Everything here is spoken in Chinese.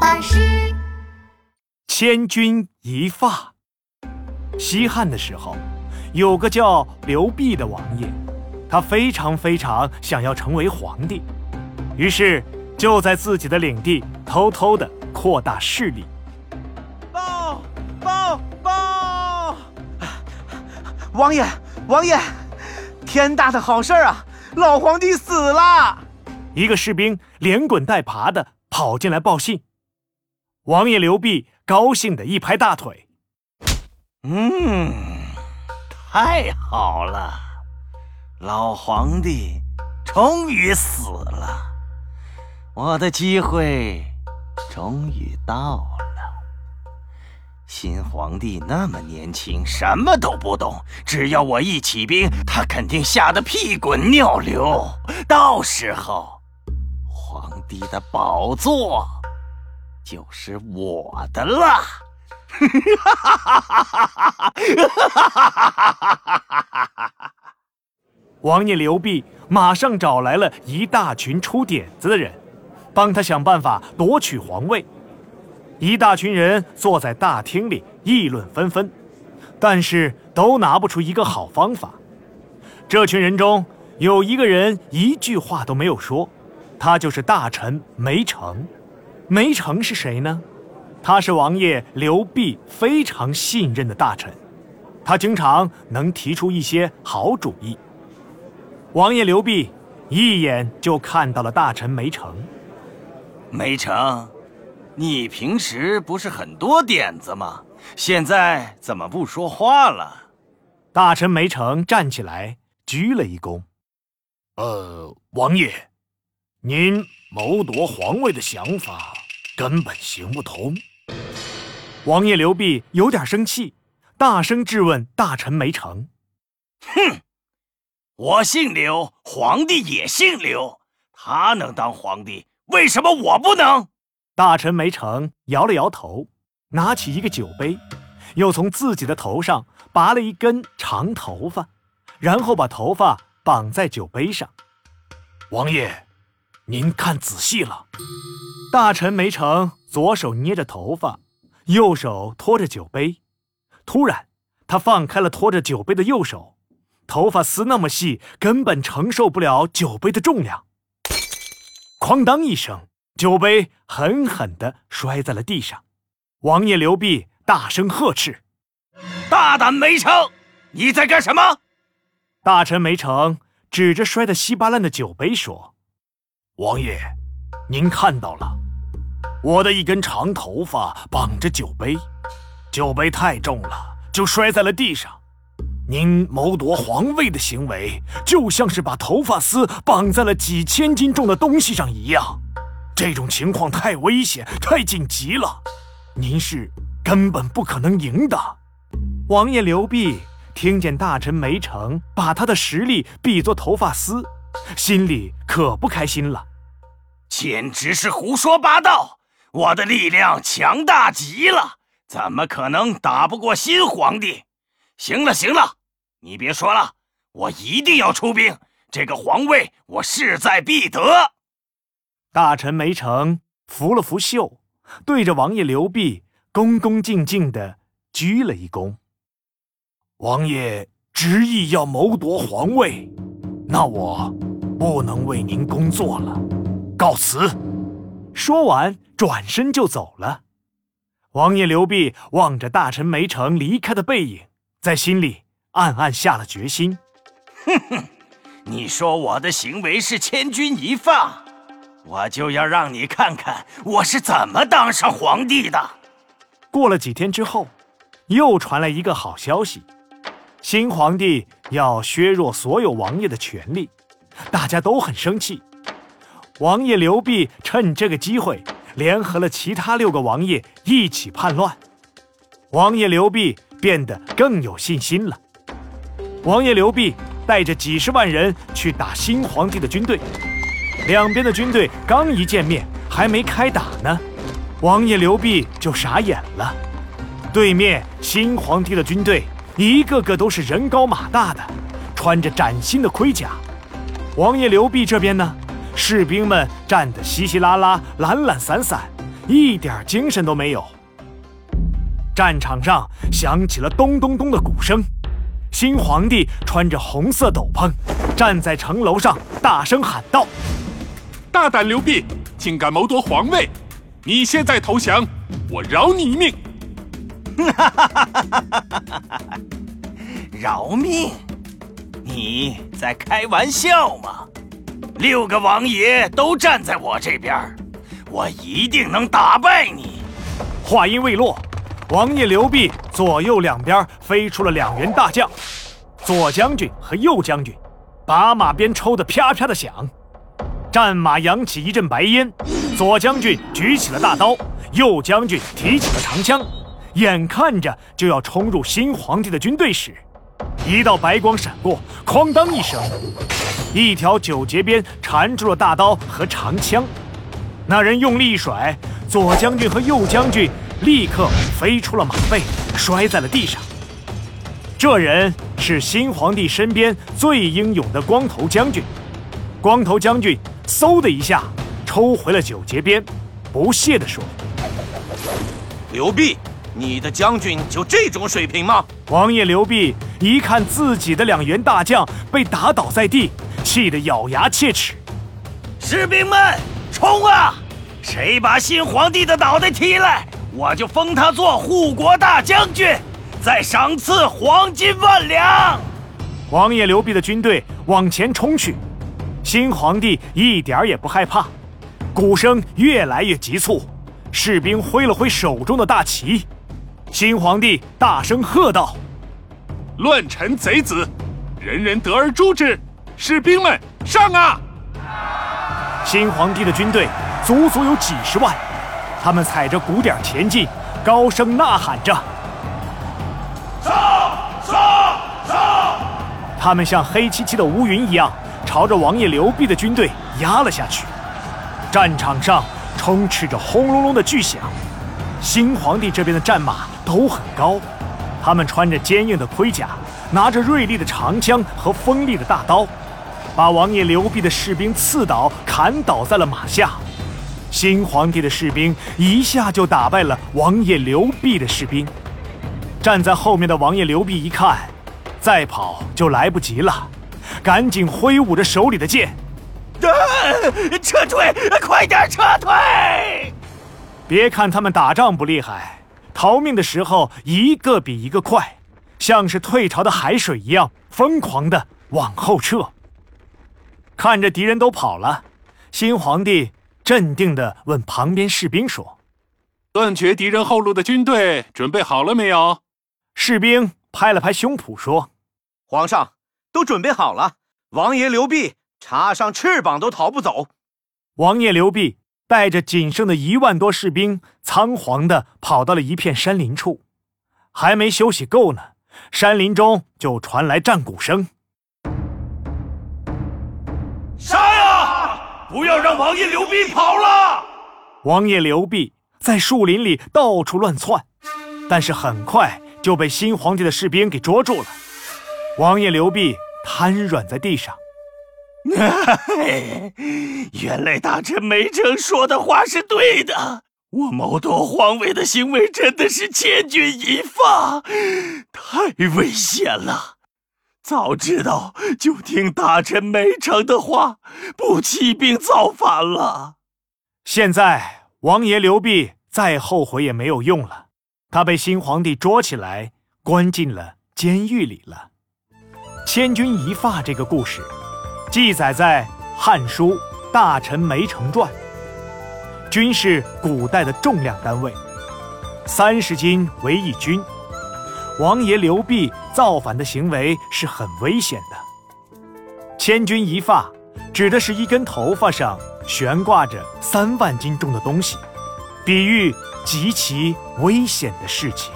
巴士。千钧一发。西汉的时候，有个叫刘弼的王爷，他非常非常想要成为皇帝，于是就在自己的领地偷偷的扩大势力。报报报！王爷，王爷，天大的好事儿啊！老皇帝死了！一个士兵连滚带爬的跑进来报信。王爷刘弼高兴的一拍大腿：“嗯，太好了，老皇帝终于死了，我的机会终于到了。新皇帝那么年轻，什么都不懂，只要我一起兵，他肯定吓得屁滚尿流，到时候……”皇帝的宝座就是我的了！王爷刘弼马上找来了一大群出点子的人，帮他想办法夺取皇位。一大群人坐在大厅里议论纷纷，但是都拿不出一个好方法。这群人中有一个人一句话都没有说。他就是大臣梅城，梅城是谁呢？他是王爷刘弼非常信任的大臣，他经常能提出一些好主意。王爷刘弼一眼就看到了大臣梅城。梅城，你平时不是很多点子吗？现在怎么不说话了？大臣梅城站起来鞠了一躬。呃，王爷。您谋夺皇位的想法根本行不通。王爷刘弼有点生气，大声质问大臣梅成：“哼，我姓刘，皇帝也姓刘，他能当皇帝，为什么我不能？”大臣梅成摇了摇头，拿起一个酒杯，又从自己的头上拔了一根长头发，然后把头发绑在酒杯上。王爷。您看仔细了，大臣梅城左手捏着头发，右手托着酒杯。突然，他放开了托着酒杯的右手，头发丝那么细，根本承受不了酒杯的重量。哐当一声，酒杯狠狠地摔在了地上。王爷刘弼大声呵斥：“大胆梅城，你在干什么？”大臣梅城指着摔得稀巴烂的酒杯说。王爷，您看到了，我的一根长头发绑着酒杯，酒杯太重了，就摔在了地上。您谋夺皇位的行为，就像是把头发丝绑在了几千斤重的东西上一样。这种情况太危险，太紧急了，您是根本不可能赢的。王爷刘弼听见大臣梅城把他的实力比作头发丝，心里可不开心了。简直是胡说八道！我的力量强大极了，怎么可能打不过新皇帝？行了行了，你别说了，我一定要出兵，这个皇位我势在必得。大臣梅城拂了拂袖，对着王爷刘弼恭恭敬敬地鞠了一躬。王爷执意要谋夺皇位，那我不能为您工作了。告辞。说完，转身就走了。王爷刘弼望着大臣梅城离开的背影，在心里暗暗下了决心。哼哼，你说我的行为是千钧一发，我就要让你看看我是怎么当上皇帝的。过了几天之后，又传来一个好消息：新皇帝要削弱所有王爷的权力，大家都很生气。王爷刘弼趁这个机会，联合了其他六个王爷一起叛乱。王爷刘弼变得更有信心了。王爷刘弼带着几十万人去打新皇帝的军队，两边的军队刚一见面，还没开打呢，王爷刘弼就傻眼了。对面新皇帝的军队一个个都是人高马大的，穿着崭新的盔甲。王爷刘弼这边呢？士兵们站得稀稀拉拉、懒懒散散，一点精神都没有。战场上响起了咚咚咚的鼓声，新皇帝穿着红色斗篷，站在城楼上，大声喊道：“大胆刘辟，竟敢谋夺皇位！你现在投降，我饶你一命。”哈哈哈哈哈哈！饶命？你在开玩笑吗？六个王爷都站在我这边，我一定能打败你。话音未落，王爷刘辟左右两边飞出了两员大将，左将军和右将军，把马鞭抽得啪啪的响，战马扬起一阵白烟。左将军举起了大刀，右将军提起了长枪，眼看着就要冲入新皇帝的军队时。一道白光闪过，哐当一声，一条九节鞭缠住了大刀和长枪。那人用力一甩，左将军和右将军立刻飞出了马背，摔在了地上。这人是新皇帝身边最英勇的光头将军。光头将军嗖的一下抽回了九节鞭，不屑地说：“刘辟。”你的将军就这种水平吗？王爷刘辟一看自己的两员大将被打倒在地，气得咬牙切齿。士兵们，冲啊！谁把新皇帝的脑袋踢来，我就封他做护国大将军，再赏赐黄金万两。王爷刘辟的军队往前冲去，新皇帝一点也不害怕。鼓声越来越急促，士兵挥了挥手中的大旗。新皇帝大声喝道：“乱臣贼子，人人得而诛之！士兵们上啊！”新皇帝的军队足足有几十万，他们踩着鼓点前进，高声呐喊着：“上上上！”他们像黑漆漆的乌云一样，朝着王爷刘辟的军队压了下去。战场上充斥着轰隆隆的巨响。新皇帝这边的战马都很高，他们穿着坚硬的盔甲，拿着锐利的长枪和锋利的大刀，把王爷刘辟的士兵刺倒、砍倒在了马下。新皇帝的士兵一下就打败了王爷刘辟的士兵。站在后面的王爷刘辟一看，再跑就来不及了，赶紧挥舞着手里的剑，撤退，快点撤退！别看他们打仗不厉害，逃命的时候一个比一个快，像是退潮的海水一样疯狂的往后撤。看着敌人都跑了，新皇帝镇定地问旁边士兵说：“断绝敌人后路的军队准备好了没有？”士兵拍了拍胸脯说：“皇上，都准备好了。王爷刘辟插上翅膀都逃不走。”王爷刘辟。带着仅剩的一万多士兵，仓皇地跑到了一片山林处，还没休息够呢，山林中就传来战鼓声。不要让王爷刘弼跑了！王爷刘弼在树林里到处乱窜，但是很快就被新皇帝的士兵给捉住了。王爷刘弼瘫软在地上。原来大臣梅城说的话是对的，我谋夺皇位的行为真的是千钧一发，太危险了。早知道就听大臣梅城的话，不起兵造反了。现在王爷刘辟再后悔也没有用了，他被新皇帝捉起来，关进了监狱里了。千钧一发这个故事。记载在《汉书·大臣梅城传》。军是古代的重量单位，三十斤为一军。王爷刘辟造反的行为是很危险的。千钧一发，指的是一根头发上悬挂着三万斤重的东西，比喻极其危险的事情。